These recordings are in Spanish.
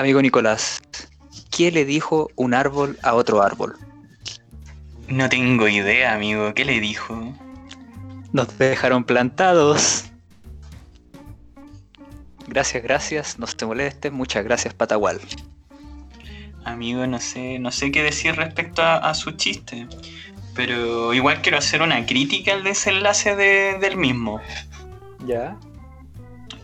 Amigo Nicolás, ¿qué le dijo un árbol a otro árbol? No tengo idea, amigo. ¿Qué le dijo? Nos dejaron plantados. Gracias, gracias. No te molestes. Muchas gracias, Patagual. Amigo, no sé, no sé qué decir respecto a, su chiste. Pero igual quiero hacer una crítica al desenlace del mismo. ¿Ya?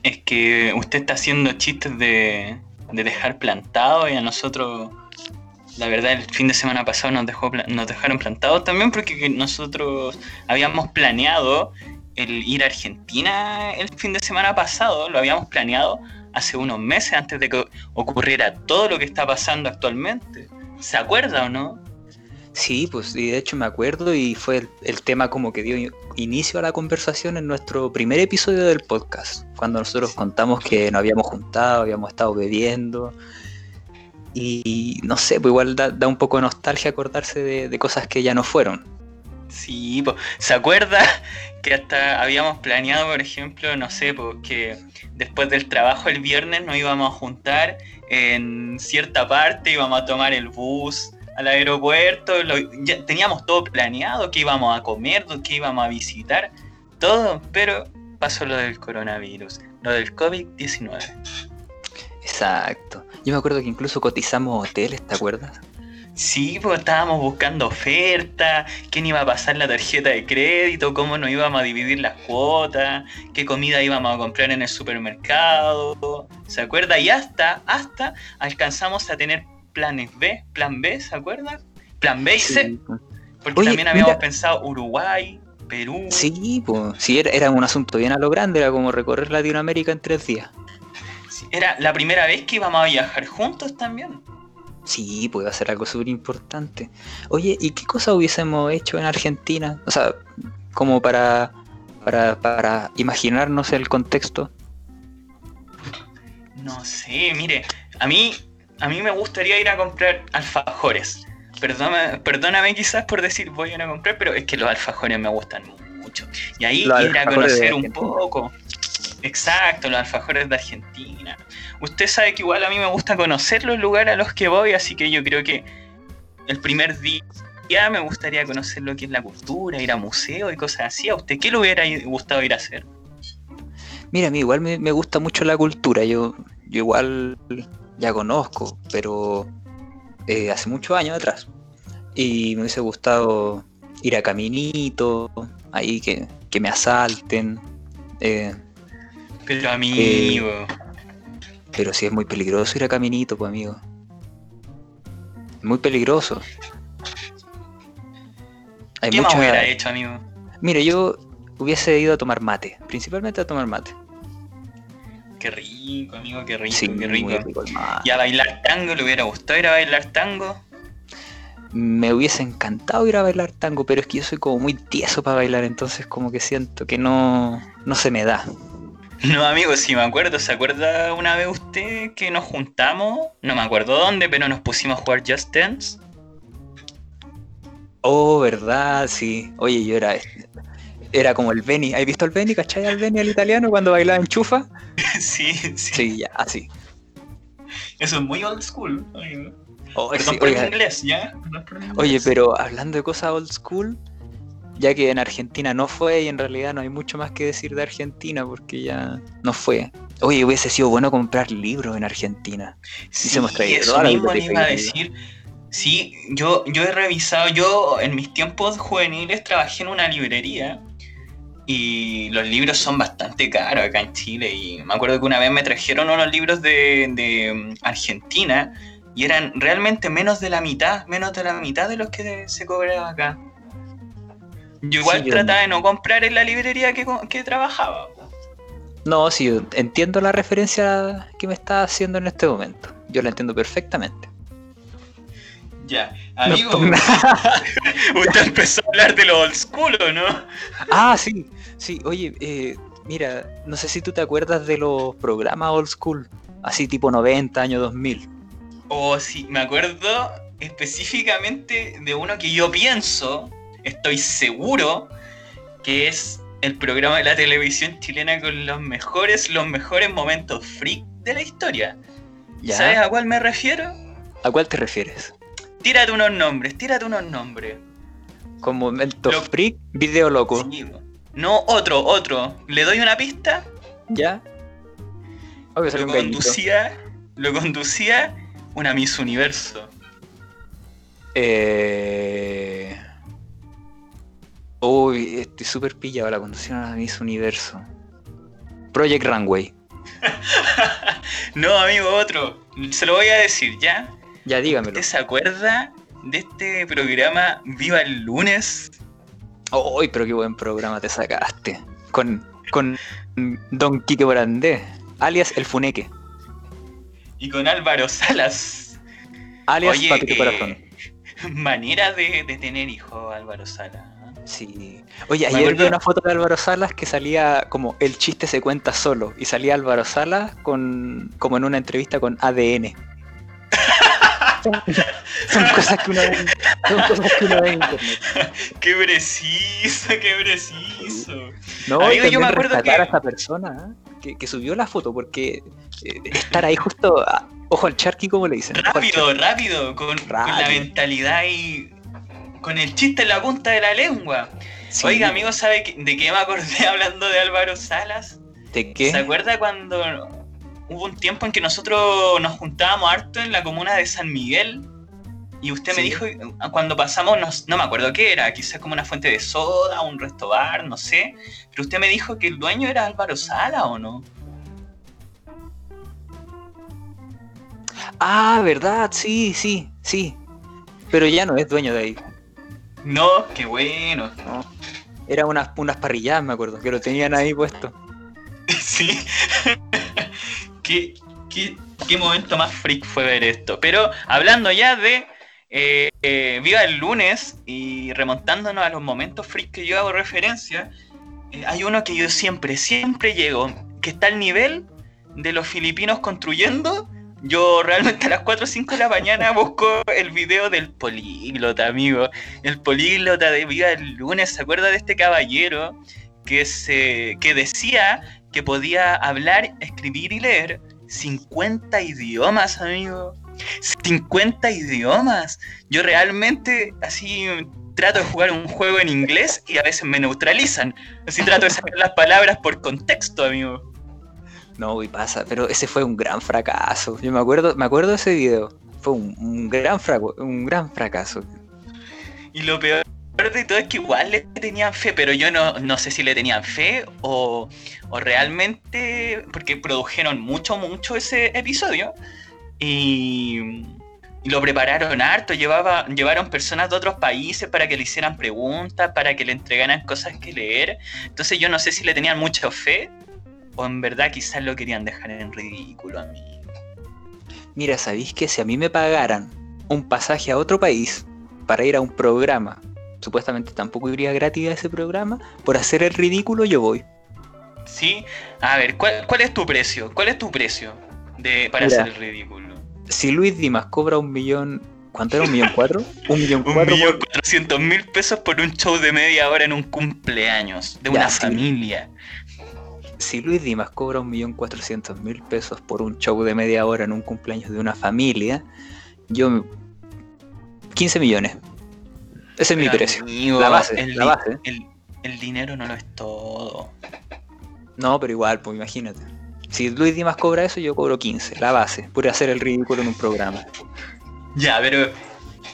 Es que usted está haciendo chistes de, de dejar plantado y a nosotros, la verdad, el fin de semana pasado nos, dejó, nos dejaron plantados también porque nosotros habíamos planeado el ir a Argentina el fin de semana pasado, lo habíamos planeado hace unos meses antes de que ocurriera todo lo que está pasando actualmente. ¿Se acuerda o no? Sí, pues y de hecho me acuerdo y fue el, tema como que dio inicio a la conversación en nuestro primer episodio del podcast, cuando nosotros contamos que nos habíamos juntado, habíamos estado bebiendo y no sé, pues igual da, un poco de nostalgia acordarse de, cosas que ya no fueron. Sí, pues, ¿se acuerda que hasta habíamos planeado, por ejemplo, no sé, porque pues, después del trabajo el viernes nos íbamos a juntar en cierta parte, íbamos a tomar el bus al aeropuerto, ya teníamos todo planeado, que íbamos a comer, que íbamos a visitar, todo, pero pasó lo del coronavirus, lo del COVID-19. Exacto. Yo me acuerdo que incluso cotizamos hoteles, ¿te acuerdas? Sí, pues estábamos buscando ofertas, quién iba a pasar la tarjeta de crédito, cómo nos íbamos a dividir las cuotas, qué comida íbamos a comprar en el supermercado. ¿Se acuerda? Y hasta, hasta alcanzamos a tener planes B, plan B, ¿se acuerdan? Plan B y C. Porque también habíamos pensado Uruguay, Perú. Sí, pues, sí, era, un asunto bien a lo grande, era como recorrer Latinoamérica en tres días. era la primera vez que íbamos a viajar juntos también. Sí, puede ser algo súper importante. Oye, ¿y qué cosa hubiésemos hecho en Argentina? O sea, como para, para, para imaginarnos el contexto. No sé, mire, a mí a mí me gustaría ir a comprar alfajores. Perdóname, perdóname quizás por decir voy a ir a comprar, pero es que los alfajores me gustan mucho. Y ahí ir a conocer un poco. Exacto, los alfajores de Argentina. Usted sabe que igual a mí me gusta conocer los lugares a los que voy, así que yo creo que el primer día ya me gustaría conocer lo que es la cultura, ir a museos y cosas así. ¿A usted qué le hubiera gustado ir a hacer? Mira, a mí igual me, gusta mucho la cultura. Yo, yo igual ya conozco, pero eh, hace muchos años atrás. Y me hubiese gustado ir a Caminito, ahí que, me asalten. Eh, pero amigo. pero si es muy peligroso ir a Caminito, pues amigo. Muy peligroso. Hay ¿Qué mucha... más hubiera hecho, amigo? Mire, yo hubiese ido a tomar mate, principalmente a tomar mate. Qué rico, amigo, qué rico, qué rico. ¿Y a bailar tango? ¿Le hubiera gustado ir a bailar tango? Me hubiese encantado ir a bailar tango, pero es que yo soy como muy tieso para bailar, entonces como que siento que no, no se me da. No, amigo, si me acuerdo, ¿se acuerda una vez usted que nos juntamos? No me acuerdo dónde, pero nos pusimos a jugar Just Dance. Oh, verdad, sí. Oye, yo era era como el Benny. ¿Has visto el Benny? ¿Cachai al Benny, el italiano, cuando bailaba en chufa? sí, sí. Sí, ya, así. Eso es muy old school. Oh, inglés, ¿ya? Oye, pero hablando de cosas old school, ya que en Argentina no fue y en realidad no hay mucho más que decir de Argentina porque ya no fue. Oye, hubiese sido bueno comprar libros en Argentina. Sí, se hemos traído eso mismo iba a decir. Sí, yo, yo he revisado, yo en mis tiempos juveniles trabajé en una librería y los libros son bastante caros acá en Chile. Y me acuerdo que una vez me trajeron unos libros de, mm, Argentina y eran realmente menos de la mitad, menos de la mitad de los que se cobraba acá. Yo igual trataba de no comprar en la librería que, que trabajaba. No, sí, entiendo la referencia que me está haciendo en este momento. Yo la entiendo perfectamente. Ya, amigo, usted empezó a hablar de lo old school, ¿o no? Ah, sí, sí, oye, eh, mira, no sé si tú te acuerdas de los programas old school, así tipo 90, año 2000. Oh, sí, me acuerdo específicamente de uno que yo pienso, estoy seguro, que es el programa de la televisión chilena con los mejores, los mejores momentos freak de la historia. ¿Sabes a cuál me refiero? ¿A cuál te refieres? Tírate unos nombres, tírate unos nombres. Como Momento Freak, Video Loco. no, otro, otro. ¿Le doy una pista? ¿Ya? lo conducía, lo conducía una Miss Universo. Eh... Uy, estoy súper pillado la conducción a Miss Universo. Project Runway. no, amigo, otro. Se lo voy a decir, ¿ya? Ya dígamelo. ¿Usted se acuerda de este programa Viva el Lunes? Uy, pero qué buen programa te sacaste. Con, con Don Quique Borandé, alias El Funeque. Y con Álvaro Salas. Alias Oye, Corazón. Eh, manera de, de tener hijo, Álvaro Salas. Sí. Oye, ayer vi una foto de Álvaro Salas que salía como el chiste se cuenta solo. Y salía Álvaro Salas con como en una entrevista con ADN. Son, cosas que uno ve, son cosas que uno ve en internet. Qué preciso, qué preciso. No, y yo me acuerdo que a esa persona ¿eh? que, subió la foto porque eh, estar ahí justo ojo al charqui como le dicen. Rápido, rápido, con, con la mentalidad y con el chiste en la punta de la lengua. Oiga, amigo, ¿sabe de qué me acordé hablando de Álvaro Salas? ¿De qué? ¿Se acuerda cuando hubo un tiempo en que nosotros nos juntábamos harto en la comuna de San Miguel? Y usted me dijo, cuando pasamos, no, me acuerdo qué era, quizás como una fuente de soda, un resto bar, no sé. Pero usted me dijo que el dueño era Álvaro Sala o no. Ah, verdad, sí, sí, sí. Pero ya no es dueño de ahí. No, qué bueno. No. Era unas, unas parrilladas, me acuerdo, que lo tenían ahí puesto. Sí. ¿Qué, qué, momento más freak fue ver esto. Pero hablando ya de eh, eh, Viva el lunes y remontándonos a los momentos freak que yo hago referencia, eh, hay uno que yo siempre, siempre llego, que está al nivel de los filipinos construyendo yo realmente a las 4 o 5 de la mañana busco el video del políglota, amigo. El políglota de Vida el Lunes. ¿Se acuerda de este caballero que, se, que decía que podía hablar, escribir y leer 50 idiomas, amigo? 50 idiomas. Yo realmente así trato de jugar un juego en inglés y a veces me neutralizan. Así trato de sacar las palabras por contexto, amigo. No, y pasa, pero ese fue un gran fracaso. Yo me acuerdo, me acuerdo de ese video. Fue un, gran, un gran fracaso. Y lo peor de todo es que igual le tenían fe, pero yo no, no sé si le tenían fe o, o, realmente, porque produjeron mucho, mucho ese episodio y, lo prepararon harto, llevaba, llevaron personas de otros países para que le hicieran preguntas, para que le entregaran cosas que leer. Entonces yo no sé si le tenían mucha fe o en verdad quizás lo querían dejar en ridículo a mí. Mira, ¿sabéis que si a mí me pagaran un pasaje a otro país para ir a un programa, supuestamente tampoco iría gratis a ese programa, por hacer el ridículo yo voy. Sí, a ver, ¿cuál, es tu precio? ¿Cuál es tu precio de, para hacer el ridículo? Si Luis Dimas cobra un millón ¿Cuánto era? ¿Un millón cuatro? Un millón cuatro. Un millón cuatrocientos mil pesos por un show de media hora en un cumpleaños de una familia si Luis Dimas cobra un millón cuatrocientos mil pesos por un show de media hora en un cumpleaños de una familia, yo 15 millones. Ese es mi precio. la base, el, la base. El, dinero no lo es todo. No, pero igual, pues imagínate. Si Luis Dimas cobra eso, yo cobro 15, la base, por hacer el ridículo en un programa. Ya, pero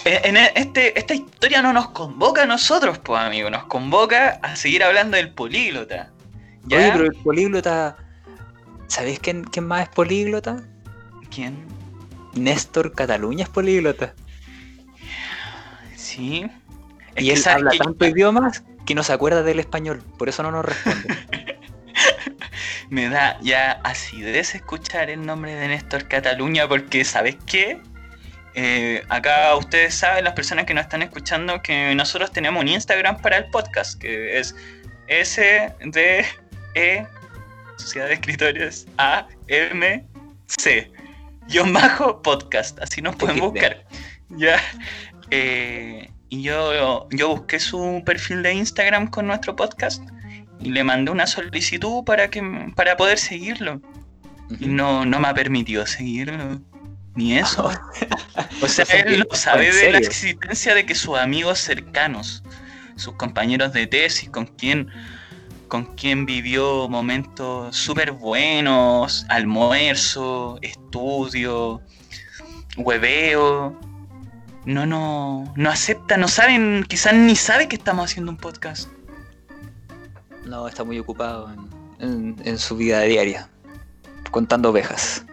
eh, en este, esta historia no nos convoca a nosotros, pues amigo, nos convoca a seguir hablando del políglota. Oye, pero el políglota. ¿Sabéis quién, quién más es políglota? ¿Quién? Néstor Cataluña es políglota. Sí. Y él habla tanto idiomas que no se acuerda del español, por eso no nos responde. Me da ya acidez escuchar el nombre de Néstor Cataluña porque, ¿sabes qué? Eh, acá ustedes saben, las personas que nos están escuchando, que nosotros tenemos un Instagram para el podcast, que es SD e, Sociedad de Escritores, A, M, C. Guión bajo podcast, así nos pueden buscar. Ya. Eh, y yo, yo busqué su perfil de Instagram con nuestro podcast y le mandé una solicitud para que para poder seguirlo. Y no, no me ha permitido seguirlo. Ni eso. o sea, él no sabe de la existencia de que sus amigos cercanos, sus compañeros de tesis, con quien, con quien vivió momentos súper buenos, almuerzo, estudio, hueveo, no, no, no acepta, no saben, quizás ni sabe que estamos haciendo un podcast. No, está muy ocupado en su vida diaria, contando ovejas.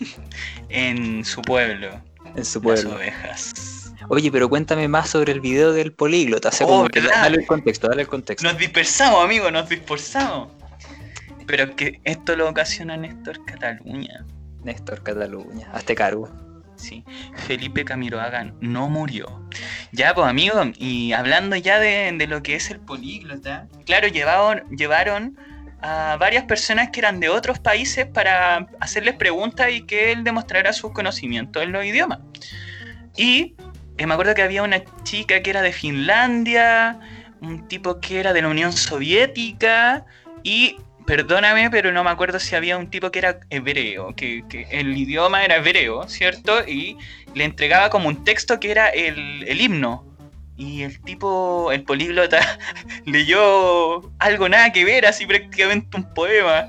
en su pueblo. En su pueblo. Las ovejas. Oye, pero cuéntame más sobre el video del políglota. Oh, dale el contexto, dale el contexto. Nos dispersamos, amigo, nos dispersamos. Pero que esto lo ocasiona Néstor Cataluña. Néstor Cataluña, hazte cargo. Sí, Felipe Camiroaga no murió. Ya, pues, amigo, y hablando ya de, lo que es el políglota, claro, llevaron, llevaron a varias personas que eran de otros países para hacerles preguntas y que él demostrara su conocimiento en los idiomas. Y eh, me acuerdo que había una chica que era de Finlandia, un tipo que era de la Unión Soviética y, perdóname, pero no me acuerdo si había un tipo que era hebreo, que, el idioma era hebreo, ¿cierto? Y le entregaba como un texto que era el, el himno y el tipo, el políglota, leyó algo nada que ver, así prácticamente un poema.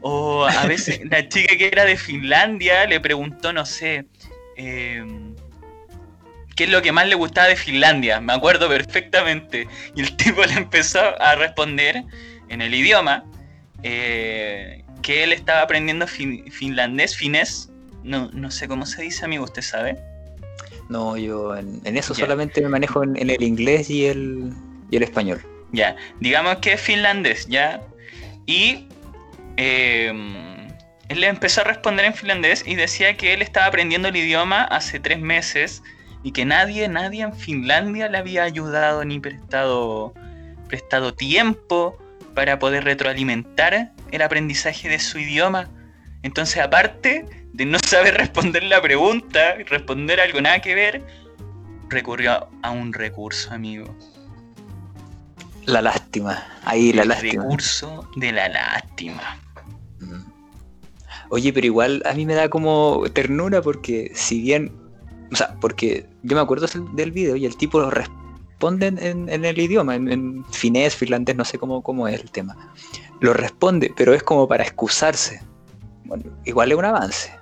O a veces la chica que era de Finlandia le preguntó, no sé, em, qué es lo que más le gustaba de Finlandia. Me acuerdo perfectamente. Y el tipo le empezó a responder en el idioma eh, que él estaba aprendiendo finlandés, finés. No, no sé cómo se dice, amigo, ¿usted sabe? No, yo en, eso solamente me manejo en, el inglés y el, y el español. Ya, digamos que es finlandés, ¿ya? Y em, él le empezó a responder en finlandés y decía que él estaba aprendiendo el idioma hace tres meses y que nadie, nadie en Finlandia le había ayudado ni prestado, prestado tiempo para poder retroalimentar el aprendizaje de su idioma. Entonces, aparte de no saber responder la pregunta, responder algo nada que ver, recurrió a un recurso, amigo. La lástima, ahí la lástima. El recurso de la lástima. Mm. Oye, pero igual a mí me da como ternura porque si bien, o sea, porque yo me acuerdo del video y el tipo lo responde en, el idioma, en, finés, finlandés, no sé cómo, cómo es el tema. Lo responde, pero es como para excusarse. Bueno, igual es un avance.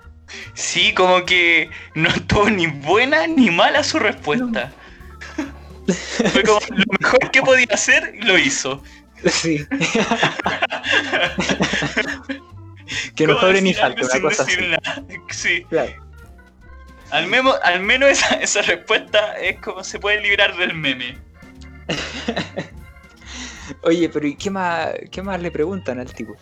Sí, como que no estuvo ni buena ni mala su respuesta. Fue como lo mejor que podía hacer, lo hizo. Sí. que no sobre ni falta, una cosa así. Sí. Al, al menos esa, esa respuesta es como se puede librar del meme. Oye, pero ¿y qué más, qué más le preguntan al tipo?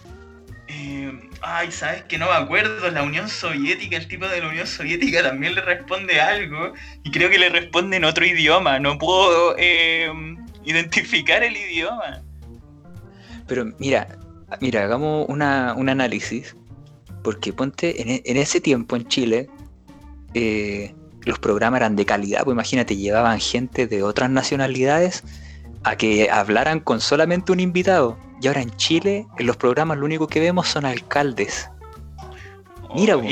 Eh, ay, ¿sabes que no me acuerdo? La Unión Soviética, el tipo de la Unión Soviética también le responde algo y creo que le responde en otro idioma. No puedo eh, identificar el idioma. Pero mira, mira, hagamos una, un análisis. Porque ponte, en, en ese tiempo en Chile, eh, los programas eran de calidad. Pues imagínate, llevaban gente de otras nacionalidades a que hablaran con solamente un invitado. Y ahora en Chile, en los programas lo único que vemos son alcaldes. Mira, oh,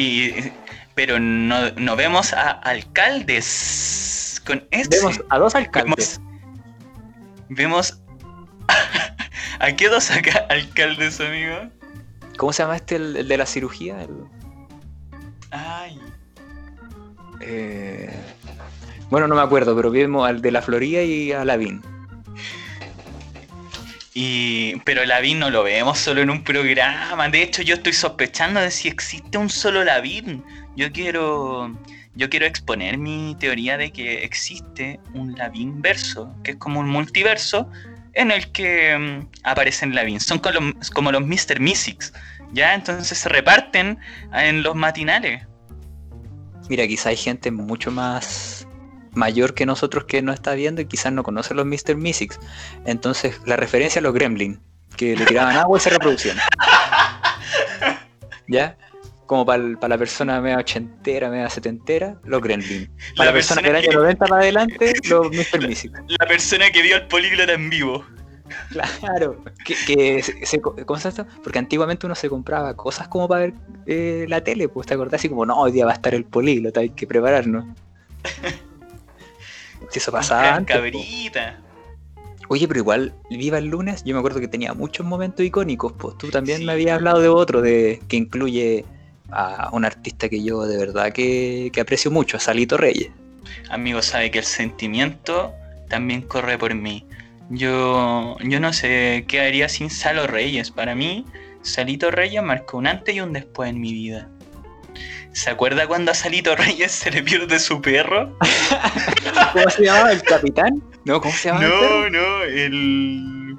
pero no, vemos a alcaldes con este. Vemos a dos alcaldes. Vemos, a qué dos acá alcaldes, amigo. ¿Cómo se llama este, el, de la cirugía? Ay. Eh, bueno, no me acuerdo, pero vemos al de la Florida y a Lavín. Y, pero Lavín no lo vemos solo en un programa. De hecho, yo estoy sospechando de si existe un solo Lavín. Yo quiero, yo quiero exponer mi teoría de que existe un Lavín verso, que es como un multiverso en el que mm, aparecen Lavín. Son como los, como los Mr. Mystics, ¿ya? Entonces se reparten en los matinales. Mira, quizá hay gente mucho más mayor que nosotros que no está viendo y quizás no conoce los Mr. Mystics. Entonces, la referencia a los Gremlin, que le tiraban agua y se reproducían. ¿Ya? Como para la persona media ochentera, media setentera, los Gremlin. Para la, persona, que del año 90 para adelante, los Mr. Mystics. La persona que vio al políglota en vivo. Claro, que, se, ¿cómo se esto? Porque antiguamente uno se compraba cosas como para ver eh, la tele, pues te acordás así como, no, hoy día va a estar el políglota, hay que prepararnos. si eso pasaba antes. Cabrita. Oye, pero igual, Viva el lunes, yo me acuerdo que tenía muchos momentos icónicos, pues tú también me habías hablado de otro, de que incluye a un artista que yo de verdad que, que aprecio mucho, a Salito Reyes. Amigo, sabe que el sentimiento también corre por mí. Yo, yo no sé qué haría sin Salo Reyes. Para mí, Salito Reyes marcó un antes y un después en mi vida. ¿Se acuerda cuando a Salito Reyes se le pierde su perro? ¿Cómo se llamaba? ¿El capitán? No, ¿cómo se llama? No, no, el.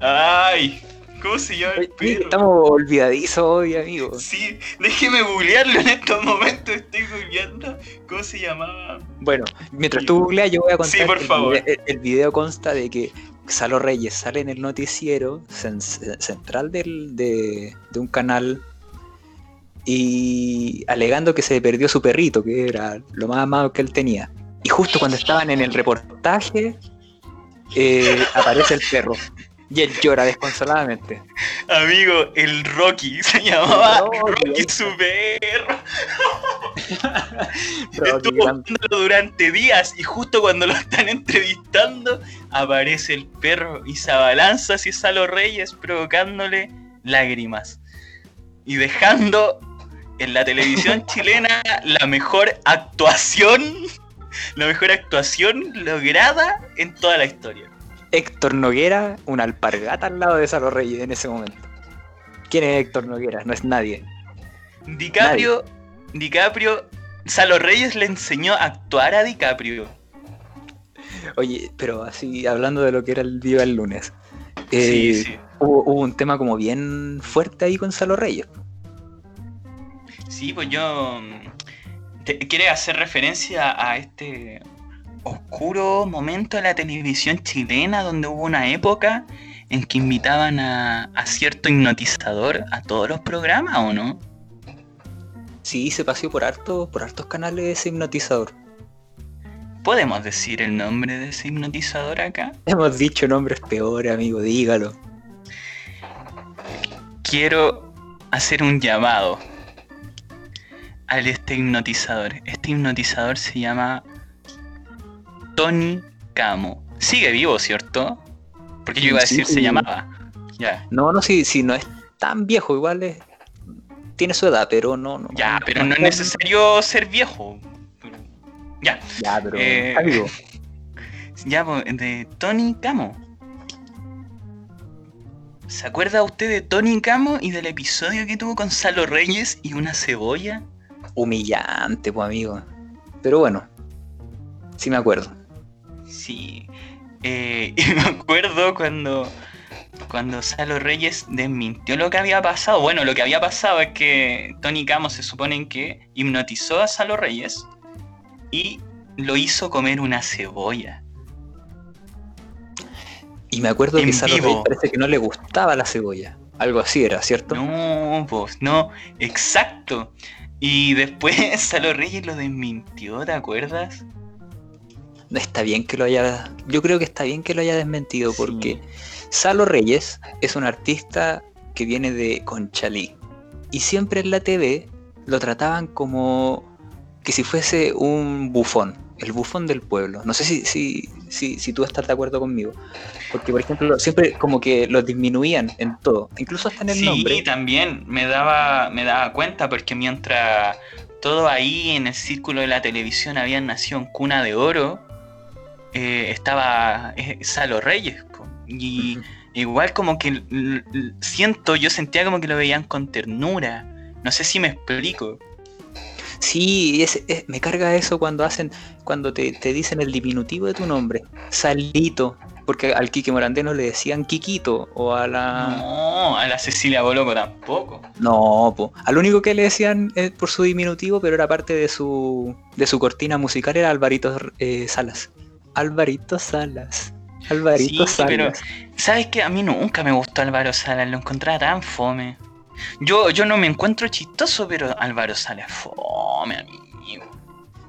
Ay, ¿cómo se llama el perro? Estamos olvidadizos hoy, amigo. Sí, déjeme googlearlo en estos momentos. Estoy googleando. ¿Cómo se llamaba? Bueno, mientras tú googleas, yo voy a contar. Sí, por el favor. El, video consta de que Salo Reyes sale en el noticiero central del, de, de un canal y alegando que se perdió su perrito, que era lo más amado que él tenía. Y justo cuando estaban en el reportaje, eh, aparece el perro. Y él llora desconsoladamente. Amigo, el Rocky se llamaba Rocky, Rocky su perro. Estuvo buscándolo durante días y justo cuando lo están entrevistando, aparece el perro y se abalanza hacia Salo Reyes provocándole lágrimas. Y dejando en la televisión chilena la mejor actuación, la mejor actuación lograda en toda la historia. Héctor Noguera, una alpargata al lado de Salo Reyes en ese momento. ¿Quién es Héctor Noguera? No es nadie. DiCaprio, nadie. DiCaprio, Salo Reyes le enseñó a actuar a DiCaprio. Oye, pero así, hablando de lo que era el Viva el lunes. Eh, sí, sí. Hubo, hubo, un tema como bien fuerte ahí con Salo Reyes. Sí, pues yo. Te, ¿Quiere hacer referencia a este oscuro momento de la televisión chilena donde hubo una época en que invitaban a, a cierto hipnotizador a todos los programas o no? Sí, se paseó por harto, por hartos canales ese hipnotizador. ¿Podemos decir el nombre de ese hipnotizador acá? Hemos dicho nombres peores, amigo, dígalo. Quiero hacer un llamado al este hipnotizador. Este hipnotizador se llama Tony Camo. Sigue vivo, ¿cierto? Porque yo iba a decir sí, se llamaba. Ya. No, no, si, si no es tan viejo, igual es, tiene su edad, pero no. no ya, no, pero no, es necesario ser viejo. Ya. Ya, pero eh, está vivo. Ya, de Tony Camo. ¿Se acuerda usted de Tony Camo y del episodio que tuvo con Salo Reyes y una cebolla? Humillante, pues amigo. Pero bueno, sí me acuerdo. Sí. Eh, y me acuerdo cuando, cuando Salo Reyes desmintió lo que había pasado. Bueno, lo que había pasado es que Tony Camo se supone que hipnotizó a Salo Reyes y lo hizo comer una cebolla. Y me acuerdo en que Salo Reyes parece que no le gustaba la cebolla. Algo así era, ¿cierto? No, pues no, exacto. Y después Salo Reyes lo desmintió, ¿te acuerdas? Está bien que lo haya. Yo creo que está bien que lo haya desmentido, porque sí. Salo Reyes es un artista que viene de Conchalí. Y siempre en la TV lo trataban como que si fuese un bufón, el bufón del pueblo. No sé si, si, si, si tú estás de acuerdo conmigo. Porque, por ejemplo, siempre como que lo disminuían en todo, incluso hasta en el sí, nombre. Sí, también me daba, me daba cuenta porque mientras todo ahí en el círculo de la televisión habían nacido en cuna de oro, eh, estaba eh, Salo Reyes. Po, y uh -huh. igual como que siento, yo sentía como que lo veían con ternura. No sé si me explico. Sí, es, es, me carga eso cuando hacen, cuando te, te, dicen el diminutivo de tu nombre, Salito, porque al Quique Morandeno le decían Quiquito, o a la... No, a la Cecilia Boloco tampoco. No, po. al único que le decían eh, por su diminutivo, pero era parte de su, de su cortina musical, era Alvarito eh, Salas. Alvarito Salas. Alvarito sí, Salas. pero ¿sabes qué? A mí nunca me gustó Álvaro Salas, lo encontraba tan fome. Yo, yo no me encuentro chistoso, pero Álvaro Salas fome, amigo.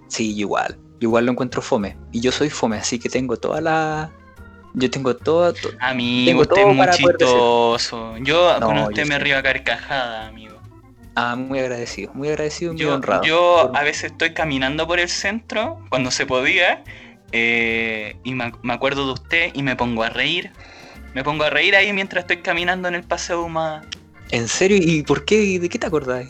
Sí, igual. Igual lo encuentro fome. Y yo soy fome, así que tengo toda la, Yo tengo todo. amigo, usted es muy chistoso. Yo con usted me río a carcajada, amigo. Ah, muy agradecido, muy agradecido y muy yo, honrado. Yo a veces estoy caminando por el centro cuando se podía eh, y me, acuerdo de usted y me pongo a reír. Me pongo a reír ahí mientras estoy caminando en el paseo más. ¿En serio? ¿Y por qué? ¿De qué te acordás?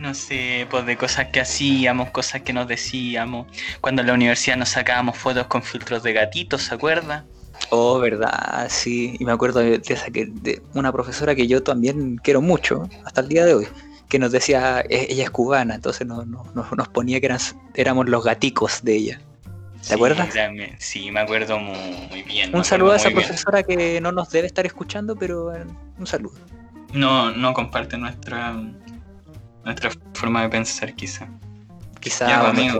No sé, pues de cosas que hacíamos, cosas que nos decíamos. Cuando en la universidad nos sacábamos fotos con filtros de gatitos, ¿se acuerda? Oh, verdad, sí. Y me acuerdo de, esa que, de una profesora que yo también quiero mucho, hasta el día de hoy, que nos decía, e, ella es cubana, entonces nos, nos ponía que éramos los gaticos de ella. ¿Te acuerdas? sí, me acuerdo muy, bien. Un saludo a esa profesora que no nos debe estar escuchando, pero eh, un saludo. No, no comparte nuestra, nuestra forma de pensar, quizá. Quizá. amigo,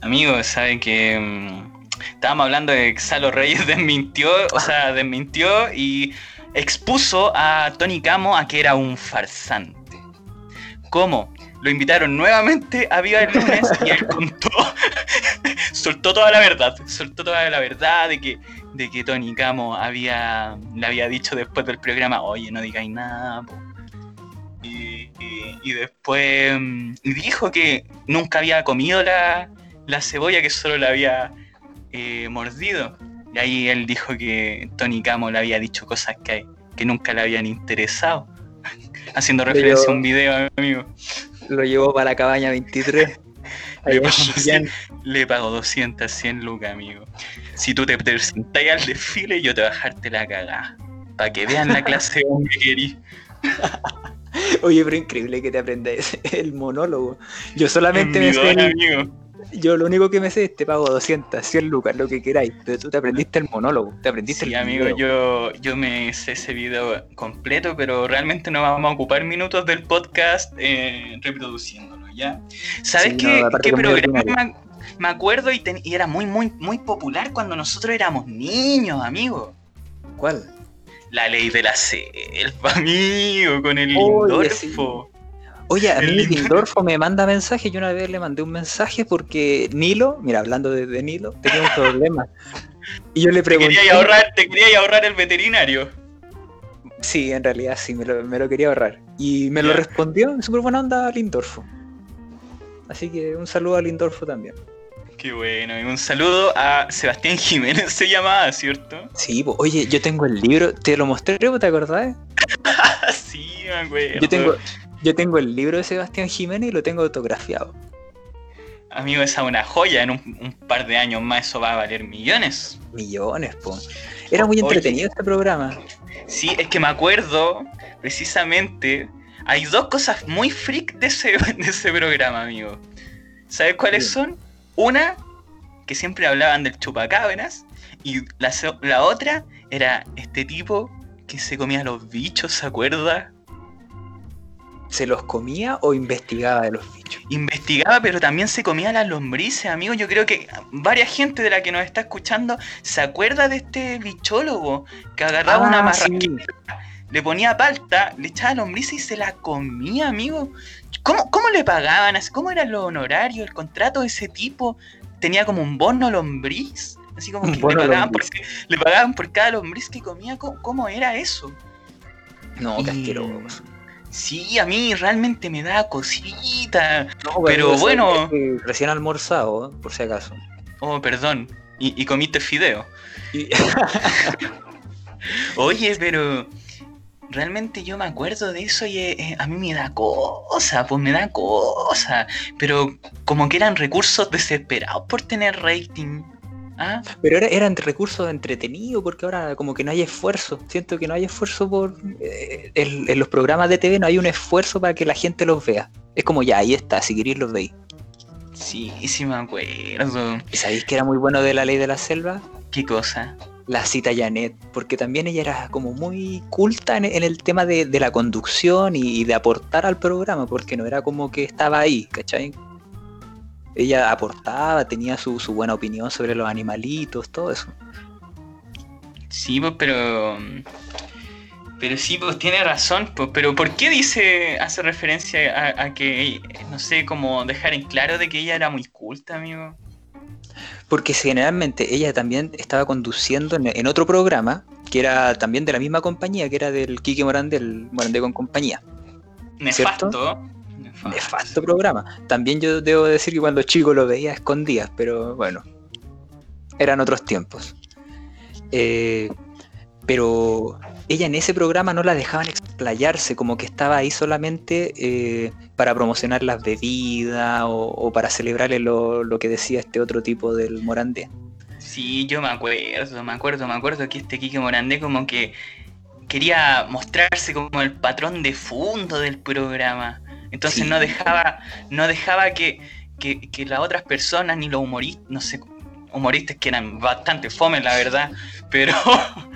amigo, sabe que mm, estábamos hablando de que Salo Reyes desmintió, o sea, desmintió y expuso a Tony Camo a que era un farsante. ¿Cómo? Lo invitaron nuevamente a Viva el lunes y él contó, soltó toda la verdad, soltó toda la verdad de que, de que Tony Camo había, le había dicho después del programa, oye, no digáis nada, Y, después mm, dijo que nunca había comido la, la cebolla, que solo la había eh, mordido. Y ahí él dijo que Tony Camo le había dicho cosas que, que nunca le habían interesado. Haciendo referencia a un video, amigo. Lo llevó para la cabaña 23. le, pago 200, 100 lucas, amigo. Si tú te presentas al desfile, yo te voy a dejarte la cagada. Para que vean la clase de hombre que Oye, pero increíble que te aprendas el monólogo. Yo solamente me sé. Amigo. Yo lo único que me sé es te pago 200, 100 lucas, lo que queráis. Pero tú te aprendiste el monólogo, te aprendiste sí, el amigo, yo, yo me sé ese video completo, pero realmente no vamos a ocupar minutos del podcast eh, reproduciéndolo, ¿ya? ¿Sabes qué, qué programa me acuerdo y, era muy, muy, muy popular cuando nosotros éramos niños, amigo? ¿Cuál? La ley de la selva, amigo, con el Lindorfo. Oye, a mí Lindorfo me manda mensaje. Yo una vez le mandé un mensaje porque Nilo, mira, hablando de, Nilo, tenía un problema. Y yo le pregunté. Te quería ahorrar, te quería ahorrar el veterinario. Sí, en realidad sí, me lo, quería ahorrar. Y me lo respondió súper buena onda Lindorfo. Así que un saludo a Lindorfo también. Qué bueno, y un saludo a Sebastián Jiménez, se llamaba, ¿cierto? Sí, oye, yo tengo el libro, te lo mostré, ¿te acordás? sí, acuerdo. Yo tengo, yo tengo el libro de Sebastián Jiménez y lo tengo autografiado. Amigo, esa es una joya. En un, par de años más eso va a valer millones. Millones, po. Era muy entretenido este programa. Sí, es que me acuerdo precisamente. Hay dos cosas muy freak de ese, de ese programa, amigo. ¿Sabes cuáles son? Una, que siempre hablaban del chupacabras. Y la, la otra era este tipo que se comía los bichos, ¿se acuerda? ¿Se los comía o investigaba de los bichos? Investigaba, pero también se comía las lombrices, amigo. Yo creo que varias gente de la que nos está escuchando se acuerda de este bichólogo que agarraba una ah, marraquita, le ponía palta, le echaba lombrices y se la comía, amigo. ¿Cómo, cómo le pagaban? ¿Cómo era lo honorario, el contrato de ese tipo? ¿Tenía como un bono lombriz? Así como que le pagaban, por, le pagaban, por, cada lombriz que comía. ¿Cómo, era eso? No, qué asqueroso. Sí, a mí realmente me da cosita. pero bueno. Recién almorzado, por si acaso. Oh, perdón. Y, comiste fideo. Oye, pero realmente yo me acuerdo de eso y eh, a mí me da cosa, pues me da cosa. Pero como que eran recursos desesperados por tener rating. ¿Ah? Pero era, eran recursos entretenidos porque ahora como que no hay esfuerzo. Siento que no hay esfuerzo por... Eh, en, los programas de TV no hay un esfuerzo para que la gente los vea. Es como ya, ahí está, si queréis los veis. Sí, sí me acuerdo. ¿Y sabéis que era muy bueno de la ley de la selva? ¿Qué cosa? La cita Janet, porque también ella era como muy culta en, el tema de, la conducción y, y, de aportar al programa, porque no era como que estaba ahí, ¿cachai? Ella aportaba, tenía su, buena opinión sobre los animalitos, todo eso. Sí, pues, pero. Pero sí, pues tiene razón, pues, pero ¿por qué dice, hace referencia a, que, no sé, como dejar en claro de que ella era muy culta, amigo? Porque generalmente ella también estaba conduciendo en, otro programa, que era también de la misma compañía, que era del Quique Morandé, el Morandé con compañía. Nefasto. Nefasto. Nefasto programa. También yo debo decir que cuando chico lo veía escondidas, pero bueno, eran otros tiempos. Eh, pero ella en ese programa no la dejaban explayarse, como que estaba ahí solamente eh, para promocionar las bebidas o, para celebrarle lo, que decía este otro tipo del Morandé. Sí, yo me acuerdo, me acuerdo, me acuerdo que este Quique Morandé como que quería mostrarse como el patrón de fondo del programa. Entonces no dejaba, no dejaba que, que, las otras personas, ni los humoristas, no sé, humoristas que eran bastante fome, la verdad, pero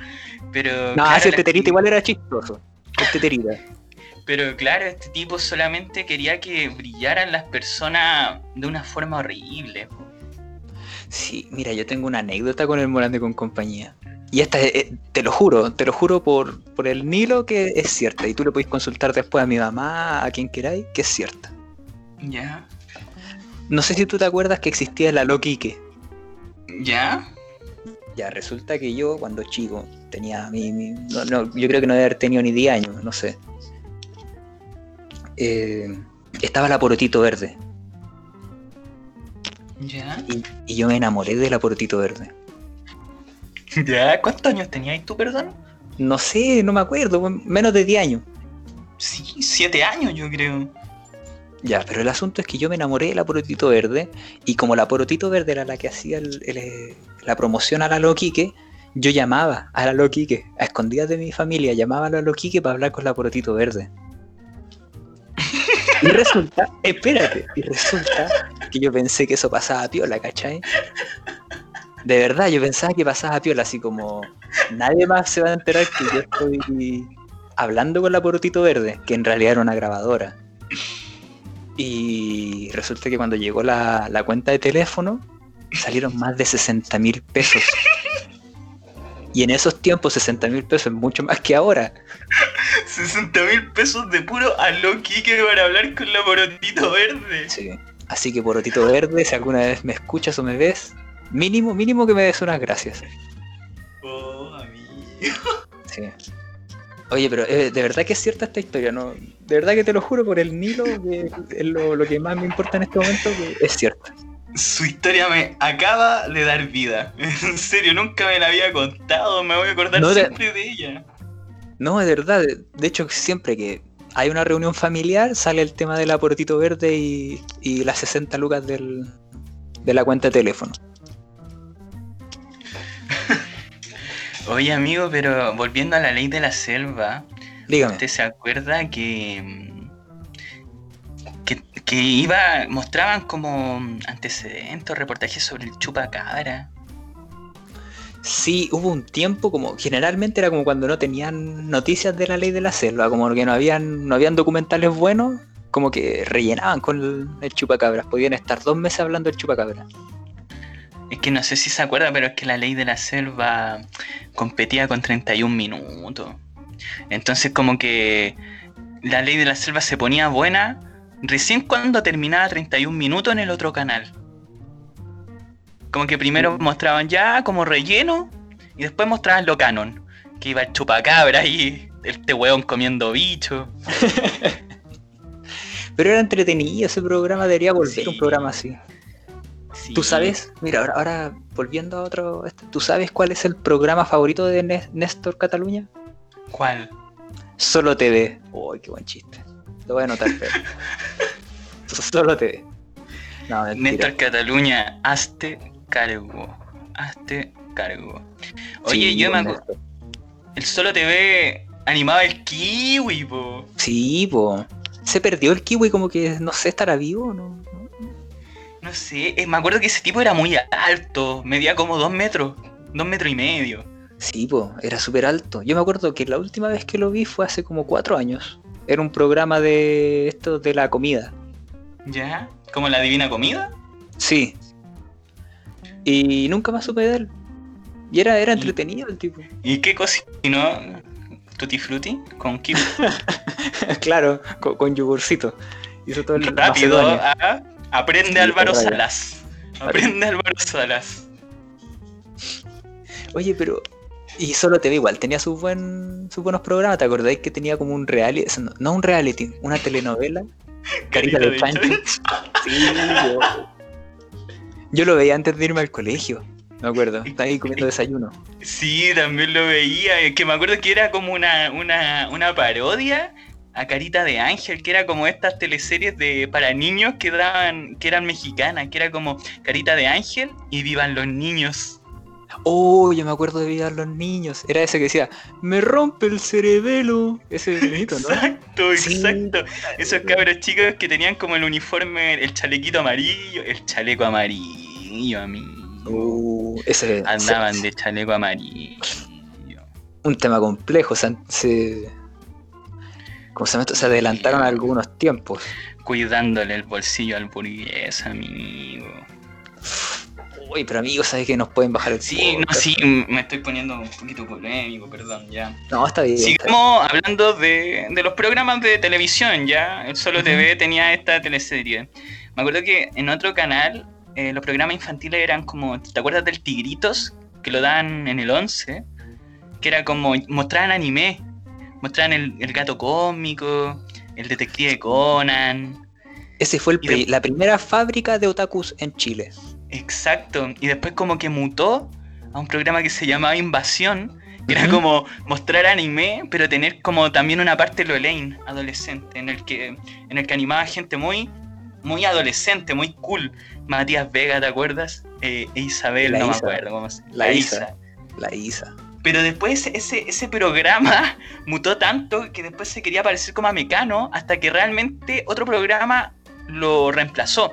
Pero, no, claro, ese teterita igual era chistoso. El teterita. Pero claro, este tipo solamente quería que brillaran las personas de una forma horrible. Sí, mira, yo tengo una anécdota con el Morante con compañía. Y esta, eh, te lo juro, te lo juro por, por el Nilo que es cierta. Y tú le podéis consultar después a mi mamá, a quien queráis, que es cierta. Ya. No sé si tú te acuerdas que existía la Loquique. ¿Ya? Ya, resulta que yo cuando chico tenía mi, no, yo creo que no debe haber tenido ni 10 años, no sé. Eh, estaba la porotito verde. ¿Ya? Y, yo me enamoré de la verde. ¿Ya? ¿Cuántos años tenías tú, perdón? No sé, no me acuerdo, menos de 10 años. Sí, 7 años yo creo. Ya, pero el asunto es que yo me enamoré de la Porotito Verde y como la Porotito Verde era la que hacía la promoción a la Loquique, yo llamaba a la Loquique, a escondidas de mi familia, llamaba a la Loquique para hablar con la Porotito Verde. Y resulta, espérate, y resulta que yo pensé que eso pasaba a piola, ¿cachai? De verdad, yo pensaba que pasaba a piola, así como nadie más se va a enterar que yo estoy hablando con la Porotito Verde, que en realidad era una grabadora. Y resulta que cuando llegó la, cuenta de teléfono, salieron más de 60 mil pesos. Y en esos tiempos 60 mil pesos es mucho más que ahora. 60 mil pesos de puro a Loki que van a hablar con la Porotito Verde. Sí. Así que Porotito Verde, si alguna vez me escuchas o me ves, mínimo, mínimo que me des unas gracias. Oh, amigo. Sí. Oye, pero eh, de verdad que es cierta esta historia, ¿no? De verdad que te lo juro por el Nilo, que es lo, que más me importa en este momento, que es cierto. Su historia me acaba de dar vida. En serio, nunca me la había contado, me voy a acordar siempre de... ella. No, es verdad. De hecho, siempre que hay una reunión familiar, sale el tema del aportito verde y, y las 60 lucas del, de la cuenta de teléfono. Oye, amigo, pero volviendo a la ley de la selva, Dígame. ¿usted se acuerda que, que, iba, mostraban como antecedentes, reportajes sobre el chupacabra? Sí, hubo un tiempo como generalmente era como cuando no tenían noticias de la ley de la selva, como que no habían no habían documentales buenos, como que rellenaban con el, chupacabras, podían estar dos meses hablando del chupacabra. Es que no sé si se acuerda, pero es que la ley de la selva competía con 31 minutos. Entonces como que la ley de la selva se ponía buena recién cuando terminaba 31 minutos en el otro canal. Como que primero mostraban ya como relleno y después mostraban lo canon. Que iba el chupacabra y este weón comiendo bicho. Pero era entretenido ese programa, debería volver un programa así. ¿Tú sabes? Mira, ahora, volviendo a otro. Este, ¿Tú sabes cuál es el programa favorito de Néstor Cataluña? ¿Cuál? Solo TV. Uy, qué buen chiste. Lo voy a anotar, pero. Solo TV. No, Néstor Cataluña, hazte cargo. Hazte cargo. Oye, yo me acuerdo. El Solo TV animaba el kiwi, po. Sí, po. Se perdió el kiwi, como que no sé, estará vivo, ¿no? No sé, eh, me acuerdo que ese tipo era muy alto, medía como dos metros, dos metros y medio. Sí, pues, era súper alto. Yo me acuerdo que la última vez que lo vi fue hace como cuatro años. Era un programa de esto de la comida. ¿Ya? ¿Como la divina comida? Sí. Y nunca más supe de él. Y era, era entretenido el tipo. ¿Y qué cocinó? ¿Tutti frutti? ¿Con kiwi? claro, con, con yogurcito. Hizo todo el Rápido, ¿ah? Aprende Álvaro Salas. Aprende Álvaro Salas. Oye, pero. Y solo te ve igual, tenía sus, buen, sus buenos programas. ¿Te acordáis que tenía como un reality? No, un reality, una telenovela. Carita, de, Pancho. Sí, yo, yo lo veía antes de irme al colegio. Me acuerdo, estaba ahí comiendo desayuno. Sí, también lo veía. Que me acuerdo que era como una, una, una parodia a Carita de Ángel, que era como estas teleseries de para niños que daban, que eran mexicanas, que era como Carita de Ángel y Vivan los niños. Oh, yo me acuerdo de Vivan los niños. Era ese que decía, me rompe el cerebelo. Ese bonito, ¿no? Exacto, exacto. Esos cabros chicos que tenían como el uniforme, el chalequito amarillo, el chaleco amarillo, a mí. Uh, ese, Andaban de chaleco amarillo. Un tema complejo, o sea, se como se, se adelantaron algunos tiempos. Cuidándole el bolsillo al burgués, amigo. Uy, pero amigo, ¿sabes que nos pueden bajar el Sí, no, sí, me estoy poniendo un poquito polémico, perdón, ya. No, está bien. Sigamos hablando de, los programas de televisión, ya. El Solo TV tenía esta teleserie. Me acuerdo que en otro canal eh, los programas infantiles eran como, ¿te acuerdas del Tigritos? Que lo dan en el 11. Que era como, mostraban anime mostraban el, gato cósmico, el detective Conan. Ese fue la primera fábrica de otakus en Chile. Exacto. Y después como que mutó a un programa que se llamaba Invasión, que era como mostrar anime, pero tener como también una parte Lolaine adolescente, en el que, en el que animaba gente muy, muy adolescente, muy cool. Matías Vega, ¿te acuerdas? Eh, e Isabel, no me acuerdo cómo se La, Isa. La Isa. Pero después ese, ese programa mutó tanto que después se quería parecer como a Mecano hasta que realmente otro programa lo reemplazó.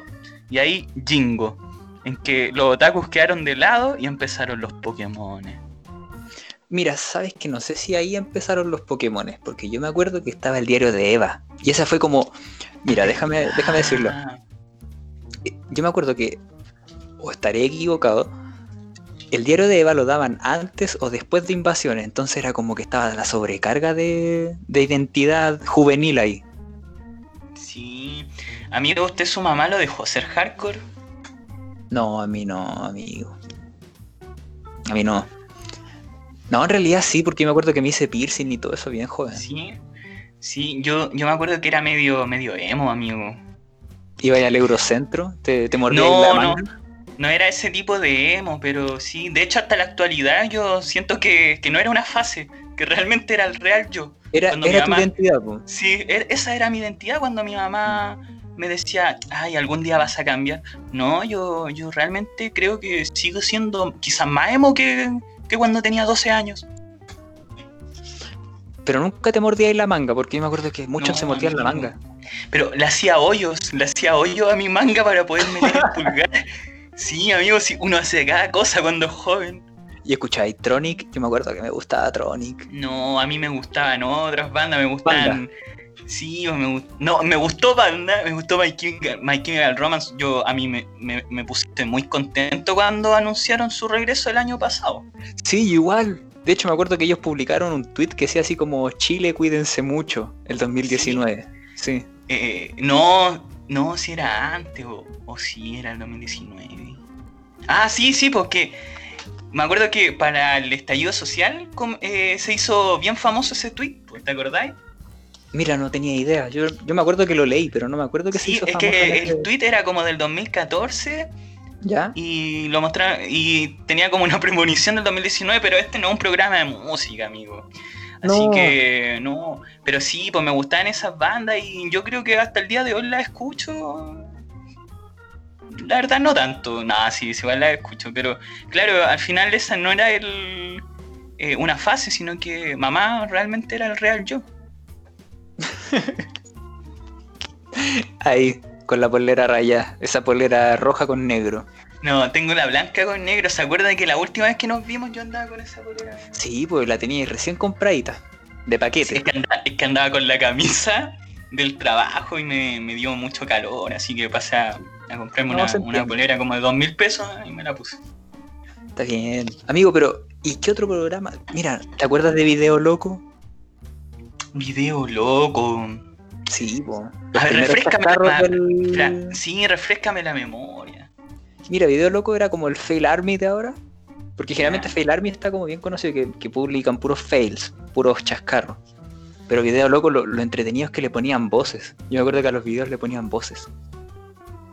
Y ahí Jingo, en que los otakus quedaron de lado y empezaron los Pokémon. Mira, sabes que no sé si ahí empezaron los Pokémon, porque yo me acuerdo que estaba el diario de Eva. Y esa fue como. Mira, déjame, déjame decirlo. Ah. Yo me acuerdo que. O estaré equivocado el diario de Eva lo daban antes o después de invasiones, entonces era como que estaba la sobrecarga de, identidad juvenil ahí. Sí. Amigo, ¿usted su mamá lo dejó ser hardcore? No, a mí no, amigo. A mí no. No, en realidad sí, porque me acuerdo que me hice piercing y todo eso bien joven. Sí, sí, yo, yo me acuerdo que era medio, medio emo, amigo. ¿Iba al Eurocentro? ¿Te, te mordía la mano? No no era ese tipo de emo, pero sí, de hecho hasta la actualidad yo siento que, no era una fase, que realmente era el real yo. Era, tu identidad, Sí, er, esa era mi identidad cuando mi mamá me decía, ay, algún día vas a cambiar. No, yo, yo realmente creo que sigo siendo quizás más emo que, cuando tenía 12 años. Pero nunca te mordías la manga, porque yo me acuerdo que muchos se mordían la manga. Pero le hacía hoyos, le hacía hoyos a mi manga para poder meter el pulgar. Sí, amigo, sí, uno hace cada cosa cuando es joven. ¿Y escucháis Tronic? Yo me acuerdo que me gustaba Tronic. No, a mí me gustaban otras bandas, me gustaban. Sí, me no, me gustó banda, me gustó My, King, Romance. Yo a mí me, me, puse muy contento cuando anunciaron su regreso el año pasado. Sí, igual. De hecho, me acuerdo que ellos publicaron un tweet que decía así como Chile, cuídense mucho, el 2019. Sí. Eh, no, no, si era antes o, o si era el 2019. Ah, sí, sí, porque me acuerdo que para el estallido social eh, se hizo bien famoso ese tweet, ¿te acordáis? Mira, no tenía idea. Yo, me acuerdo que lo leí, pero no me acuerdo que se hizo es que el tweet era como del 2014. ¿Ya? Y lo mostraba y tenía como una premonición del 2019, pero este no es un programa de música, amigo. Así que no, pero sí, pues me gustaban esas bandas y yo creo que hasta el día de hoy las escucho. La verdad no tanto, nada, sí, igual las escucho, pero claro, al final esa no era el, eh, una fase, sino que mamá realmente era el real yo. Ahí, con la polera raya, esa polera roja con negro. No, tengo la blanca con negro. ¿Se acuerdan que la última vez que nos vimos yo andaba con esa polera? Sí, pues la tenía recién compradita. De paquete. es, que andaba, con la camisa del trabajo y me, dio mucho calor, así que pasé a, comprarme una, polera como de dos mil pesos y me la puse. Está bien. Amigo, pero ¿y qué otro programa? Mira, ¿te acuerdas de Video Loco? Video Loco. Sí, pues. A ver, refrescame la, Sí, refrescame la memoria. Mira, Video Loco era como el Fail Army de ahora. Porque generalmente Fail Army está como bien conocido que, que publican puros fails, puros chascarros. Pero Video Loco lo, lo, entretenido es que le ponían voces. Yo me acuerdo que a los videos le ponían voces.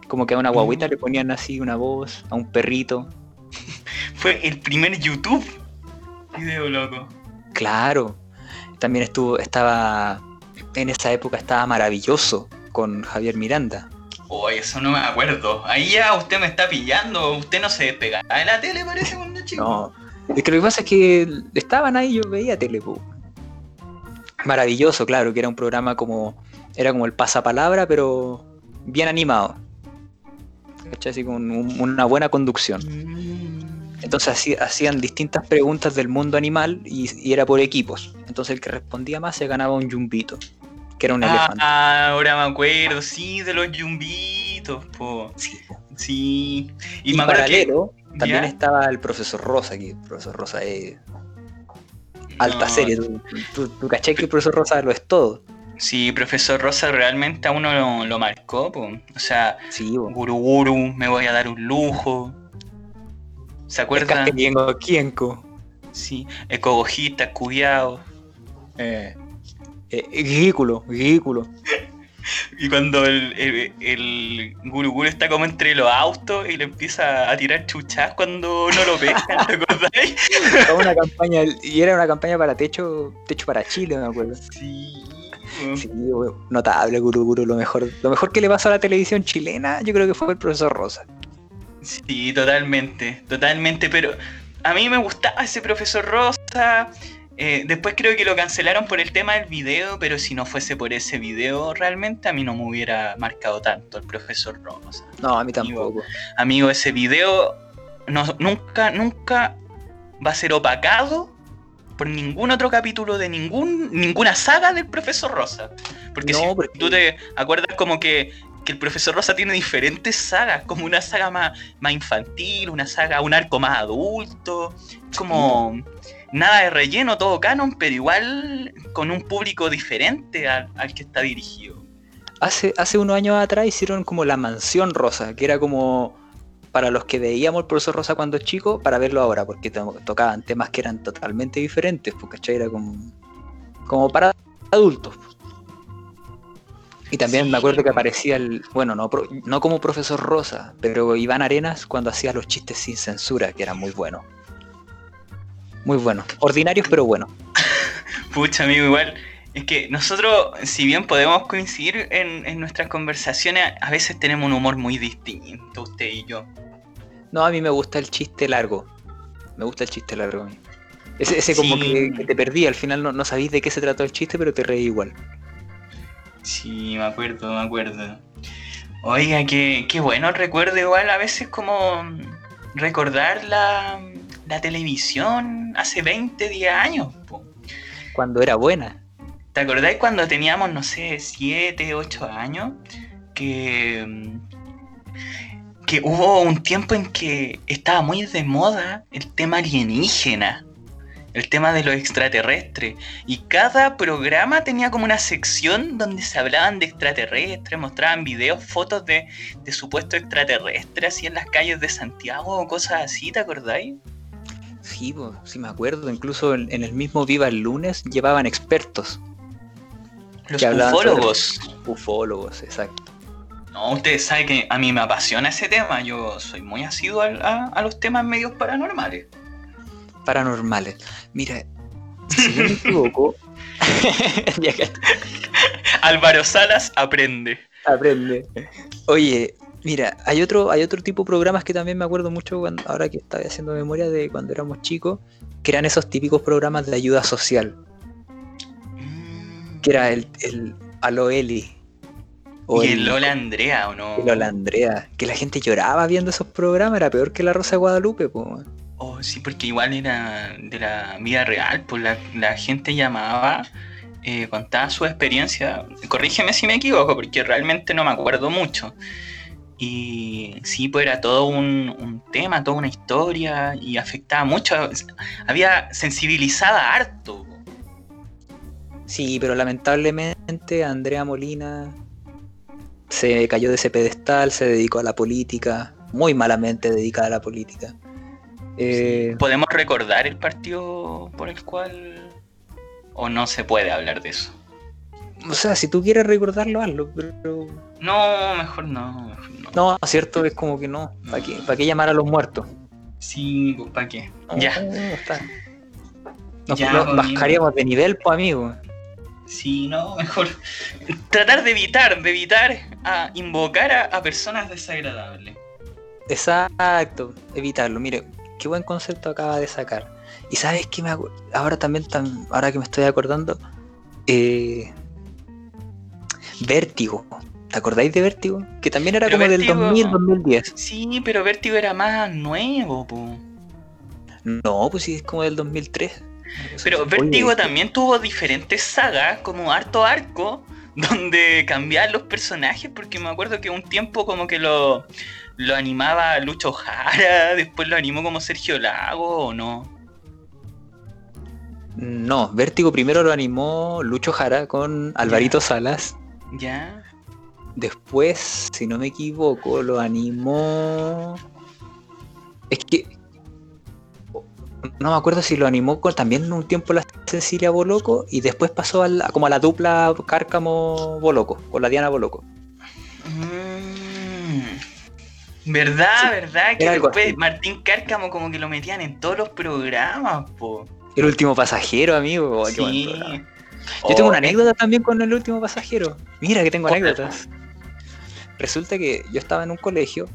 Como que a una guaguita mm. le ponían así una voz, a un perrito. Fue el primer YouTube Video Loco. Claro. También estuvo, estaba, en esa época estaba maravilloso con Javier Miranda. Oh, eso no me acuerdo. Ahí ya usted me está pillando. Usted no se despega de la tele, parece, cuando chico. No. Es que lo que pasa es que estaban ahí, yo veía tele, Maravilloso, claro, que era un programa como. Era como el pasapalabra, pero bien animado. Así con una buena conducción. Mm. Entonces hacían distintas preguntas del mundo animal y, era por equipos. Entonces el que respondía más se ganaba un yumbito que era un ah, elefante. ahora me acuerdo, sí, de los yumbitos, po. Sí. Sí. Y, y paralelo, también estaba el profesor Rosa, que el profesor Rosa es alta serie. Tú, tú, caché que el profesor Rosa lo es todo. Sí, profesor Rosa realmente a uno lo, marcó, po. o sea, sí, guru guru, me voy a dar un lujo. ¿Se acuerdan? Kienko. Sí, ecogojita, cuidado. Eh, eh, ridículo, ridículo. Y cuando el, el, el Guru está como entre los autos y le empieza a tirar chuchas cuando no lo ve, ¿te acordáis? una campaña, y era una campaña para techo, techo para Chile, me acuerdo. Sí. Sí, notable Guru Guru, lo mejor, lo mejor que le pasó a la televisión chilena, yo creo que fue el profesor Rosa. Sí, totalmente, totalmente, pero a mí me gustaba ese profesor Rosa, eh, después creo que lo cancelaron por el tema del video, pero si no fuese por ese video, realmente a mí no me hubiera marcado tanto el profesor Rosa. No, a mí tampoco. Amigo, ese video nunca, nunca va a ser opacado por ningún otro capítulo de ningún, ninguna saga del profesor Rosa. Porque si tú te acuerdas como que, que, el profesor Rosa tiene diferentes sagas, como una saga más, más infantil, una saga, un arco más adulto, como nada de relleno, todo canon, pero igual con un público diferente al, que está dirigido. Hace, hace unos años atrás hicieron como la mansión rosa, que era como para los que veíamos el profesor Rosa cuando chico, para verlo ahora, porque tocaban temas que eran totalmente diferentes, porque era como, como para adultos. Y también me acuerdo que aparecía el, bueno, no, no como profesor Rosa, pero Iván Arenas cuando hacía los chistes sin censura, que eran muy buenos. Muy bueno. Ordinarios, pero bueno. Pucha, amigo, igual. Es que nosotros, si bien podemos coincidir en, nuestras conversaciones, a veces tenemos un humor muy distinto, usted y yo. No, a mí me gusta el chiste largo. Me gusta el chiste largo a mí. Ese, ese como que, te perdí, al final no, no sabís de qué se trató el chiste, pero te reí igual. Sí, me acuerdo, me acuerdo. Oiga, qué, qué bueno recuerdo igual a veces como recordar la, la televisión hace 20, 10 años. Cuando era buena. ¿Te acordáis cuando teníamos, no sé, 7, 8 años? Que, mm, que hubo un tiempo en que estaba muy de moda el tema alienígena, el tema de los extraterrestres. Y cada programa tenía como una sección donde se hablaban de extraterrestres, mostraban videos, fotos de, de supuestos extraterrestres así en las calles de Santiago o cosas así, ¿te acordáis? Sí, sí me acuerdo. Incluso en, el mismo Viva el lunes llevaban expertos. Los ufólogos. Ufólogos, exacto. No, ustedes saben que a mí me apasiona ese tema. Yo soy muy asiduo a, los temas medios paranormales. Paranormales. Mira, si no me equivoco. Álvaro Salas aprende. Aprende. Oye, Mira, hay otro, hay otro tipo de programas que también me acuerdo mucho cuando, ahora que estaba haciendo memoria de cuando éramos chicos, que eran esos típicos programas de ayuda social. Que era el, el Aloeli. O y el, Lola Andrea, ¿o no? El Lola Andrea. Que la gente lloraba viendo esos programas, era peor que la Rosa de Guadalupe, pues. Oh, sí, porque igual era de la vida real, pues la, gente llamaba, eh, contaba su experiencia. Corrígeme si me equivoco, porque realmente no me acuerdo mucho y sí, pues era todo un, tema, toda una historia y afectaba mucho. Había sensibilizada harto. Sí, pero lamentablemente Andrea Molina se cayó de ese pedestal, se dedicó a la política, muy malamente dedicada a la política. Eh, ¿Podemos recordar el partido por el cual... o no se puede hablar de eso? O sea, si tú quieres recordarlo, hazlo, pero... No, mejor no. no. cierto, es como que no. ¿Para qué, ¿Para qué llamar a los muertos? Sí, ¿para qué? ya. está. Nos pues, bajaríamos de nivel, pues, amigo. Sí, no, mejor tratar de evitar, de evitar a invocar a, personas desagradables. Exacto, evitarlo. Mire, qué buen concepto acaba de sacar. Y sabes que me ahora también, ahora que me estoy acordando, eh, Vértigo. ¿Te acordáis de Vértigo? Que también era como del 2000-2010. Sí, pero Vértigo era más nuevo, po. No, pues sí, es como del 2003. Pero Vértigo también tuvo diferentes sagas, como harto arco, donde cambiaban los personajes, porque me acuerdo que un tiempo como que lo, lo animaba Lucho Jara, después lo animó como Sergio Lago, ¿o no? No, Vértigo primero lo animó Lucho Jara con Alvarito Salas. Ya. Después, si no me equivoco, lo animó. Es que no me acuerdo si lo animó con, también un tiempo la Cecilia Boloco y después pasó a como a la dupla Cárcamo Boloco, con la Diana Boloco. Mm. ¿Verdad? ¿Verdad? Que después Martín Cárcamo como que lo metían en todos los programas, po. El último pasajero, amigo. sí. Yo tengo una anécdota también con el último pasajero. Mira que tengo anécdotas. Resulta que yo estaba en un colegio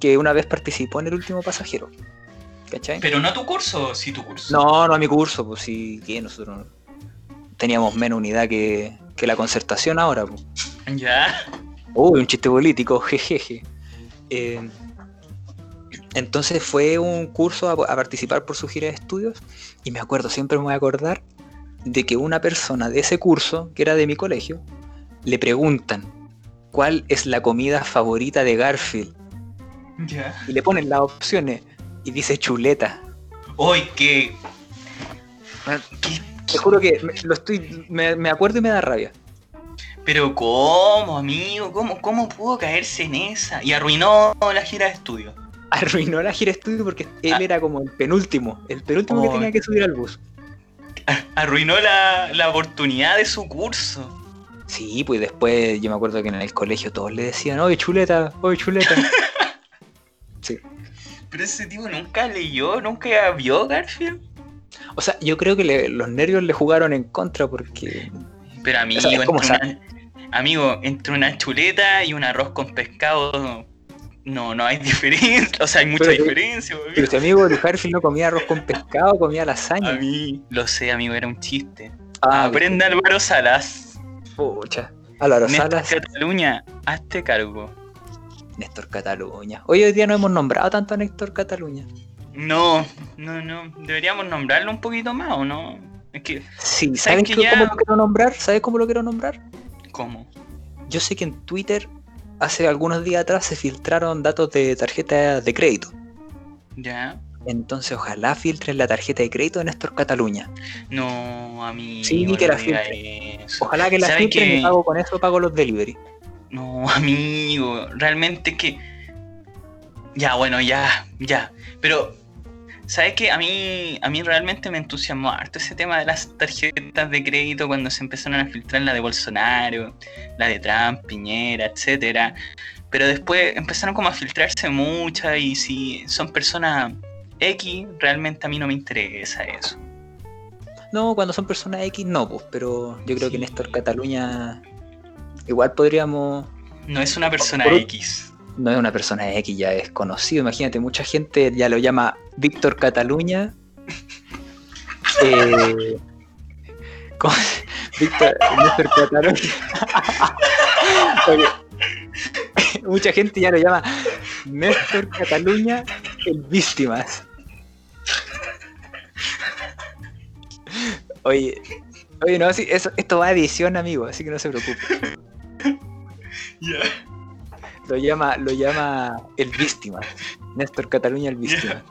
que una vez participó en el último pasajero. Pero no tu curso, sí tu curso. No, no a mi curso, pues sí, que nosotros teníamos menos unidad que, la concertación ahora. Pues. Ya. Uy, un chiste político, jejeje. Eh, entonces fue un curso a, participar por su gira de estudios y me acuerdo, siempre me voy a acordar de que una persona de ese curso, que era de mi colegio, le preguntan cuál es la comida favorita de Garfield. Y le ponen las opciones y dice chuleta. ¡Uy, qué! Te juro que me, lo estoy, me, acuerdo y me da rabia. Pero ¿cómo, amigo? ¿Cómo, ¿Cómo pudo caerse en esa? Y arruinó la gira de estudio. Arruinó la gira de estudio porque él ah. era como el penúltimo, el penúltimo que tenía que subir al bus. Arruinó la, la oportunidad de su curso. Sí, pues después yo me acuerdo que en el colegio todos le decían, oye chuleta, oye chuleta. sí. Pero ese tipo nunca leyó, nunca vio Garfield. O sea, yo creo que los nervios le jugaron en contra porque. Pero amigo, entre una, amigo, entre una chuleta y un arroz con pescado no, no hay diferencia. O sea, hay mucha diferencia. Pero este amigo de Garfield no comía arroz con pescado, comía lasaña. A mí, lo sé, amigo, era un chiste. Ah, Aprenda Álvaro Salas. Pucha. Álvaro Salas. Cataluña, hazte cargo. Néstor Cataluña. Hoy hoy día no hemos nombrado tanto a Néstor Cataluña. No, no, no. Deberíamos nombrarlo un poquito más, ¿o no? Es que. Sí, ¿sabes cómo lo quiero nombrar? ¿Sabes cómo lo quiero nombrar? ¿Cómo? Yo sé que en Twitter hace algunos días atrás se filtraron datos de tarjeta de crédito. Ya. Entonces, ojalá filtren la tarjeta de crédito de Néstor Cataluña. No, a mí. Sí, que la filtren. Ojalá que la filtren y pago con eso pago los delivery. No, amigo, realmente que... Ya, bueno, ya, ya. Pero, ¿sabes qué? A mí, a mí realmente me entusiasmó harto ese tema de las tarjetas de crédito cuando se empezaron a filtrar la de Bolsonaro, la de Trump, Piñera, etcétera. Pero después empezaron como a filtrarse muchas y si son personas X, realmente a mí no me interesa eso. No, cuando son personas X no, pues, pero yo creo que Néstor Cataluña igual podríamos... No es una persona X. No es una persona X, ya es conocido. Imagínate, mucha gente ya lo llama Víctor Cataluña. eh, Víctor, Víctor Cataluña. mucha gente ya lo llama Néstor Cataluña el Víctimas. Oye, oye, no, sí, eso, esto va a edición, amigo, así que no se preocupe. Lo llama, lo llama el víctima. Néstor Cataluña el víctima.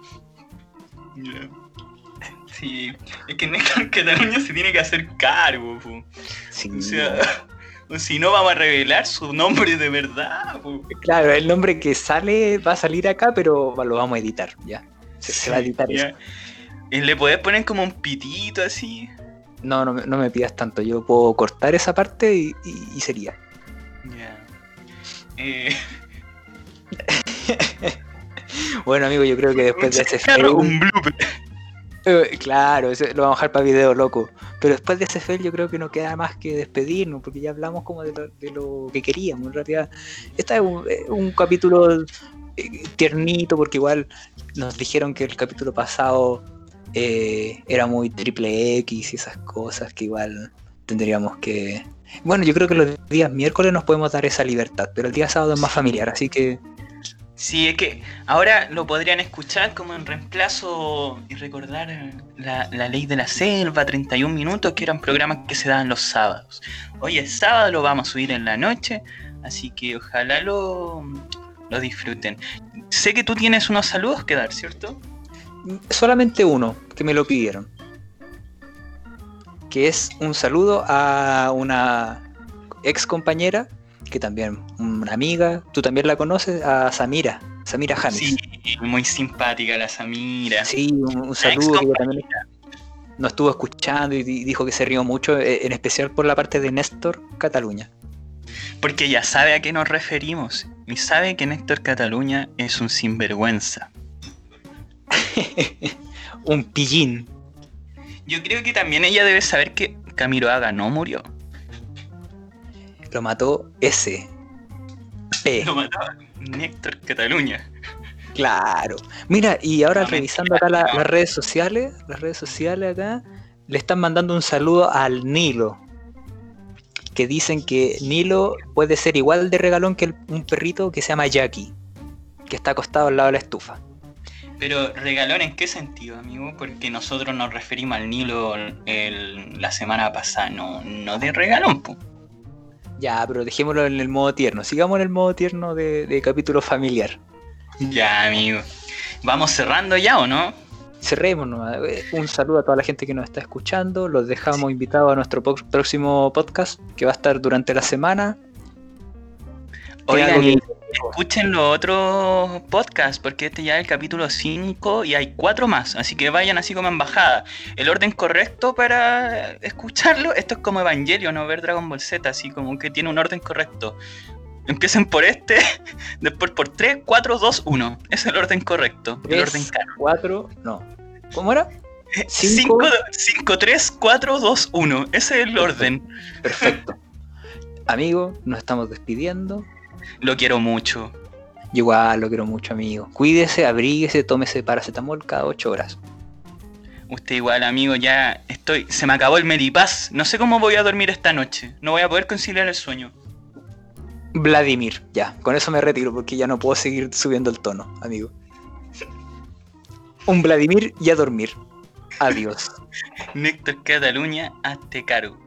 Sí, es que Néstor Cataluña se tiene que hacer cargo, O sea, si no vamos a revelar su nombre de verdad, Claro, el nombre que sale va a salir acá, pero lo vamos a editar, ya. Se, va a editar eso. ¿Y le podés poner como un pitito así? No, no, no me pidas tanto. Yo puedo cortar esa parte y, sería. Ya. Eh. bueno, amigo, yo creo que después de ese fail. Un blooper. Eh, claro, lo vamos a dejar para video loco. Pero después de ese fail, yo creo que no queda más que despedirnos, porque ya hablamos como de lo, que queríamos. En realidad, este es un, capítulo eh, tiernito, porque igual nos dijeron que el capítulo pasado eh, era muy triple X y esas cosas que igual tendríamos que... Bueno, yo creo que los días miércoles nos podemos dar esa libertad, pero el día sábado es más familiar, así que... Sí, es que ahora lo podrían escuchar como en reemplazo y recordar la, ley de la selva, 31 minutos, que eran programas que se daban los sábados. Hoy es sábado, lo vamos a subir en la noche, así que ojalá lo, lo disfruten. Sé que tú tienes unos saludos que dar, ¿cierto? solamente uno, que me lo pidieron. Que es un saludo a una ex compañera, que también una amiga, tú también la conoces, a Samira, Samira James. Sí, muy simpática la Samira. Sí, un, saludo también nos estuvo escuchando y dijo que se rió mucho, eh, en especial por la parte de Néstor Cataluña. Porque ya sabe a qué nos referimos y sabe que Néstor Cataluña es un sinvergüenza. un pillín. Yo creo que también ella debe saber que Camiroaga no murió. Lo mató ese. Lo mató Néctor Cataluña. Claro. Mira, y ahora revisando acá las redes sociales, las redes sociales acá, le están mandando un saludo al Nilo. Que dicen que Nilo puede ser igual de regalón que un perrito que se llama Jackie, que está acostado al lado de la estufa. Pero regalón en qué sentido, amigo? Porque nosotros nos referimos al Nilo la semana pasada, no, no de regalón, po. Ya, pero dejémoslo en el modo tierno. Sigamos en el modo tierno de, capítulo familiar. Ya, amigo. ¿Vamos cerrando ya o no? Cerremos Un saludo a toda la gente que nos está escuchando. Los dejamos invitados a nuestro próximo podcast que va a estar durante la semana. Oigan, escuchen los otros podcasts, porque este ya es el capítulo 5 y hay cuatro más, así que vayan así como en bajada. El orden correcto para escucharlo, esto es como Evangelio, no ver Dragon Ball Z, así como que tiene un orden correcto. Empiecen por este, después por 3, 4, 2, 1. Es el orden correcto. el orden 4, no. ¿Cómo era? 5, 3, 4, 2, 1. Ese es el orden. Perfecto. Amigo, nos estamos despidiendo. Lo quiero mucho. Igual, lo quiero mucho, amigo. Cuídese, abríguese, tómese paracetamol cada 8 horas. Usted igual, amigo, ya estoy. Se me acabó el Medipaz. No sé cómo voy a dormir esta noche. No voy a poder conciliar el sueño. Vladimir, ya. Con eso me retiro porque ya no puedo seguir subiendo el tono, amigo. Un Vladimir y a dormir. Adiós. Néctor Cataluña, hazte caro.